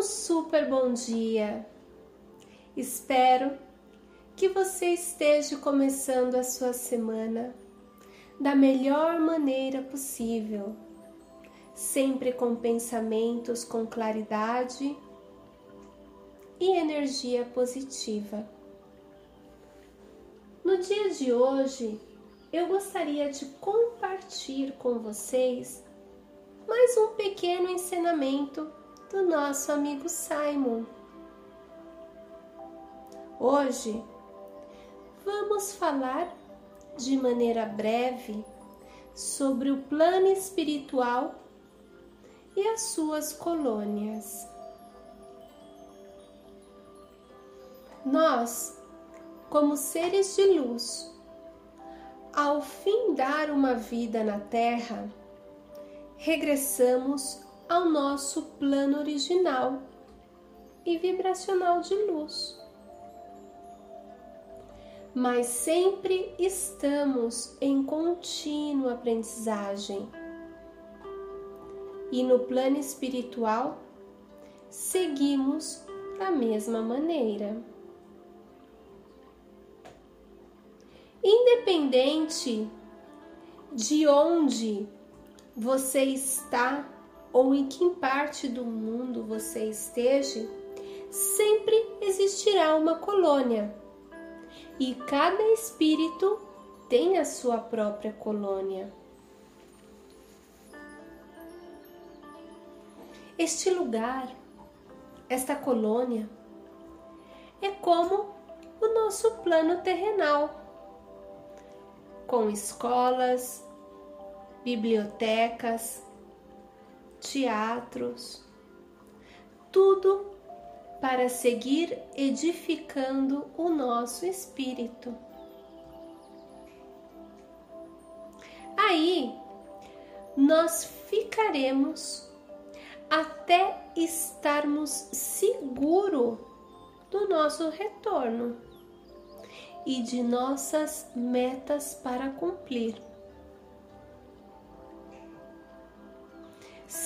um super bom dia. Espero que você esteja começando a sua semana da melhor maneira possível, sempre com pensamentos com claridade e energia positiva. No dia de hoje, eu gostaria de compartilhar com vocês mais um pequeno ensinamento do nosso amigo Simon. Hoje vamos falar de maneira breve sobre o plano espiritual e as suas colônias. Nós, como seres de luz, ao findar uma vida na Terra, regressamos ao nosso plano original e vibracional de luz. Mas sempre estamos em contínua aprendizagem. E no plano espiritual, seguimos da mesma maneira. Independente de onde você está ou em que parte do mundo você esteja, sempre existirá uma colônia. E cada espírito tem a sua própria colônia. Este lugar, esta colônia, é como o nosso plano terrenal, com escolas, bibliotecas, teatros, tudo para seguir edificando o nosso espírito. Aí nós ficaremos até estarmos seguros do nosso retorno e de nossas metas para cumprir.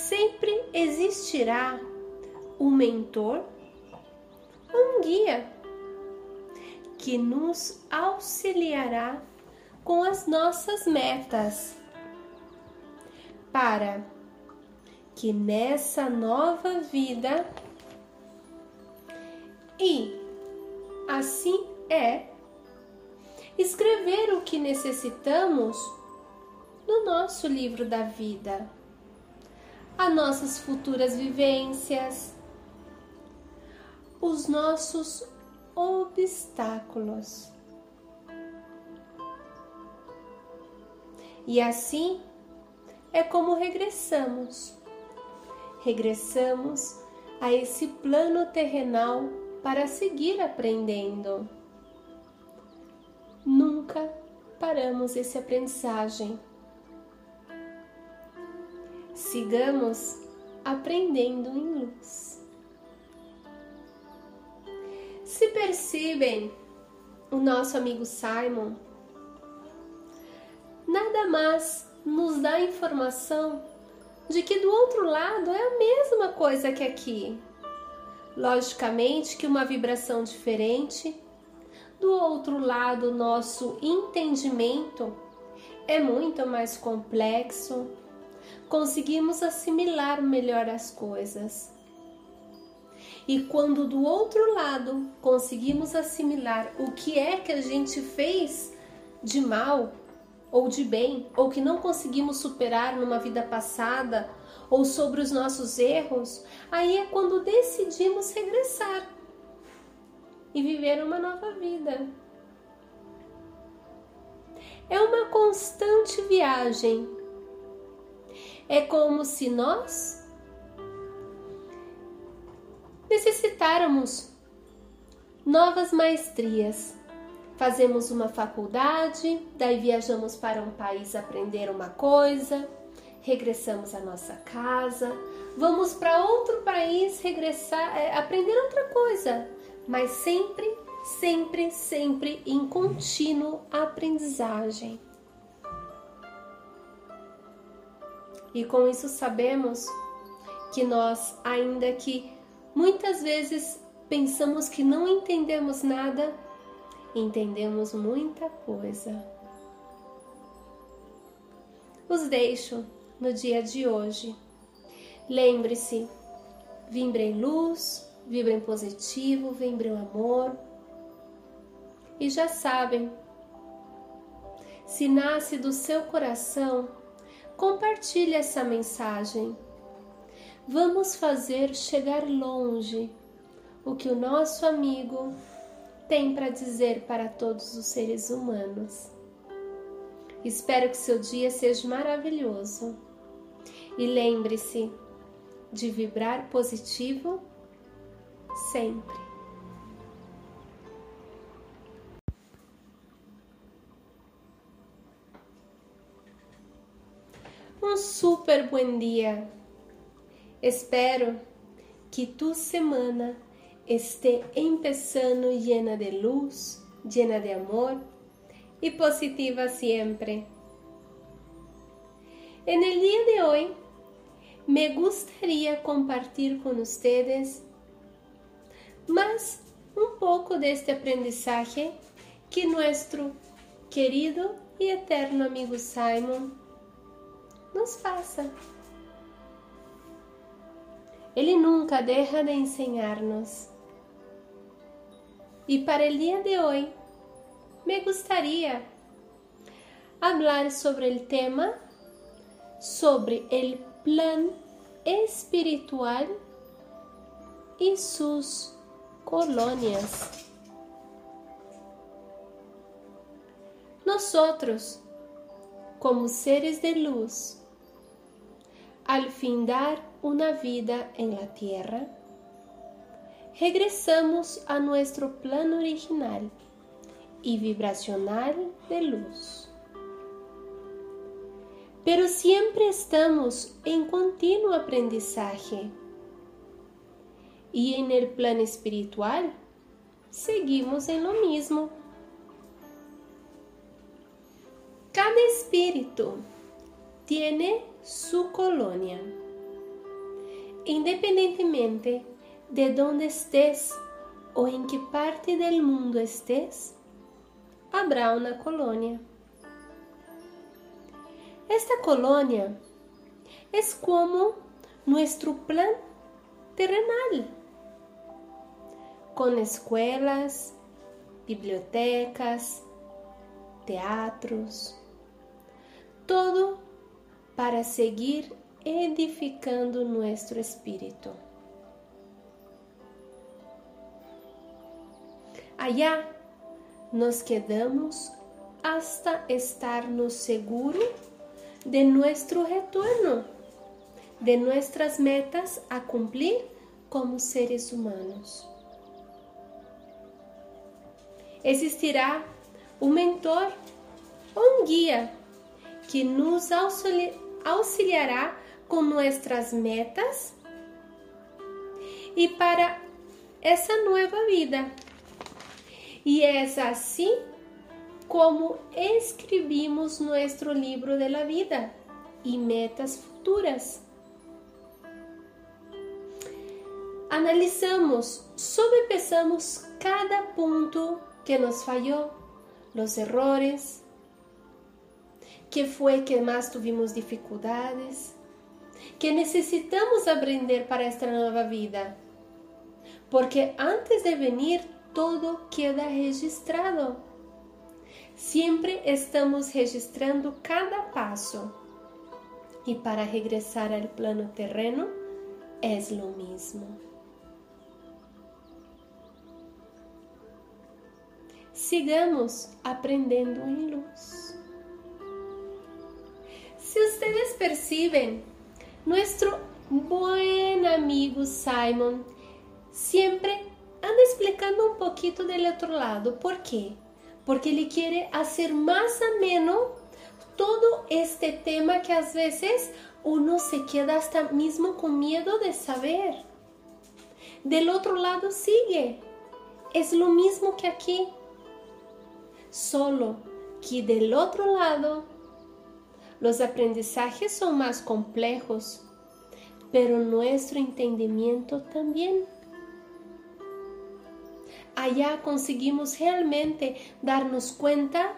Sempre existirá um mentor, um guia que nos auxiliará com as nossas metas para que nessa nova vida e assim é escrever o que necessitamos no nosso livro da vida as nossas futuras vivências, os nossos obstáculos. E assim é como regressamos. Regressamos a esse plano terrenal para seguir aprendendo. Nunca paramos esse aprendizagem sigamos aprendendo em luz. Se percebem o nosso amigo Simon, nada mais nos dá informação de que do outro lado é a mesma coisa que aqui. Logicamente que uma vibração diferente, do outro lado, nosso entendimento é muito mais complexo, conseguimos assimilar melhor as coisas. E quando do outro lado conseguimos assimilar o que é que a gente fez de mal ou de bem, ou que não conseguimos superar numa vida passada, ou sobre os nossos erros, aí é quando decidimos regressar e viver uma nova vida. É uma constante viagem é como se nós necessitáramos novas maestrias. Fazemos uma faculdade, daí viajamos para um país aprender uma coisa, regressamos à nossa casa, vamos para outro país regressar, é, aprender outra coisa, mas sempre, sempre, sempre em contínuo aprendizagem. E com isso sabemos que nós, ainda que Muitas vezes pensamos que não entendemos nada, entendemos muita coisa. Os deixo no dia de hoje. Lembre-se, vibre em luz, vibre em positivo, vibre em amor. E já sabem, se nasce do seu coração, compartilhe essa mensagem. Vamos fazer chegar longe o que o nosso amigo tem para dizer para todos os seres humanos. Espero que seu dia seja maravilhoso. E lembre-se de vibrar positivo sempre. Um super bom dia. Espero que tu semana esté empezando llena de luz, llena de amor y positiva siempre. En el día de hoy me gustaría compartir con ustedes más un poco de este aprendizaje que nuestro querido y eterno amigo Simon nos pasa. Ele nunca deja de enseñarnos. Y para el día de hoy me gustaría hablar sobre el tema sobre el plan espiritual y sus colonias. Nosotros, como seres de luz, al dar una vida en la tierra, regresamos a nuestro plan original y vibracional de luz. Pero siempre estamos en continuo aprendizaje y en el plan espiritual seguimos en lo mismo. Cada espíritu tiene su colonia, independientemente de dónde estés o en qué parte del mundo estés, habrá una colonia. Esta colonia es como nuestro plan terrenal, con escuelas, bibliotecas, teatros, todo para seguir edificando nuestro espíritu. Allá nos quedamos hasta estarnos seguro de nuestro retorno, de nuestras metas a cumplir como seres humanos. Existirá um mentor ou um guia que nos auxiliará com nossas metas e para essa nova vida e é assim como escrevimos nosso livro de la vida e metas futuras. Analisamos, sobrepesamos cada ponto que nos falhou, os errores, que foi que mais tivemos dificuldades, que necessitamos aprender para esta nova vida. Porque antes de venir todo queda registrado. Siempre estamos registrando cada paso. Y para regresar al plano terreno es lo mismo. Sigamos aprendendo en luz. Si ustedes perciben, nuestro buen amigo Simon siempre anda explicando um pouquinho do outro lado. ¿Por quê? Porque ele quer fazer mais ameno todo este tema que às vezes uno se queda hasta mesmo com medo de saber. Del outro lado sigue. É o mesmo que aqui. Solo que del outro lado os aprendizajes são mais complejos, pero nuestro entendimiento também allá conseguimos realmente darnos cuenta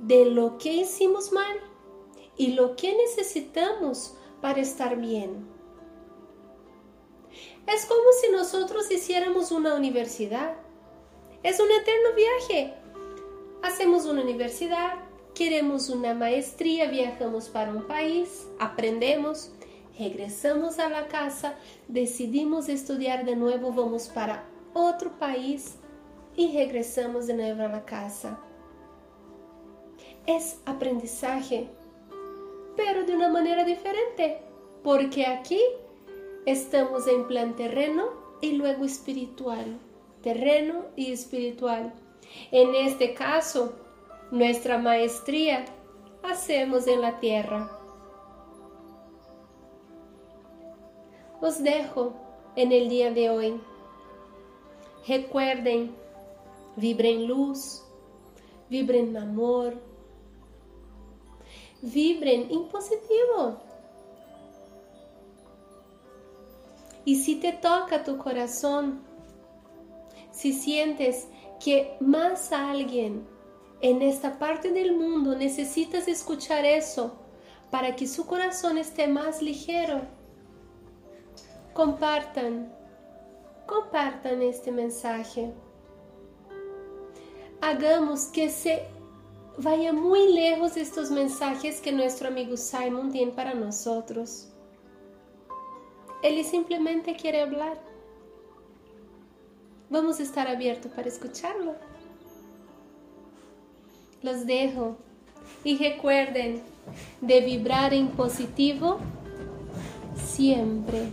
de lo que hicimos mal y lo que necesitamos para estar bien. Es como si nosotros hiciéramos una universidad. Es un eterno viaje. Hacemos una universidad, queremos una maestría, viajamos para un país, aprendemos, regresamos a la casa, decidimos estudiar de nuevo, vamos para otro país y regresamos de nuevo a la casa. Es aprendizaje, pero de una manera diferente, porque aquí estamos en plan terreno y luego espiritual, terreno y espiritual. En este caso, nuestra maestría hacemos en la tierra. Os dejo en el día de hoy. Recuerden, vibren luz, vibren amor, vibren en positivo. Y si te toca tu corazón, si sientes que más alguien en esta parte del mundo necesitas escuchar eso para que su corazón esté más ligero, compartan, compartan este mensaje. Hagamos que se vaya muy lejos estos mensajes que nuestro amigo Simon tiene para nosotros. Él simplemente quiere hablar vamos a estar abiertos para escucharlo. Los dejo y recuerden de vibrar en positivo siempre.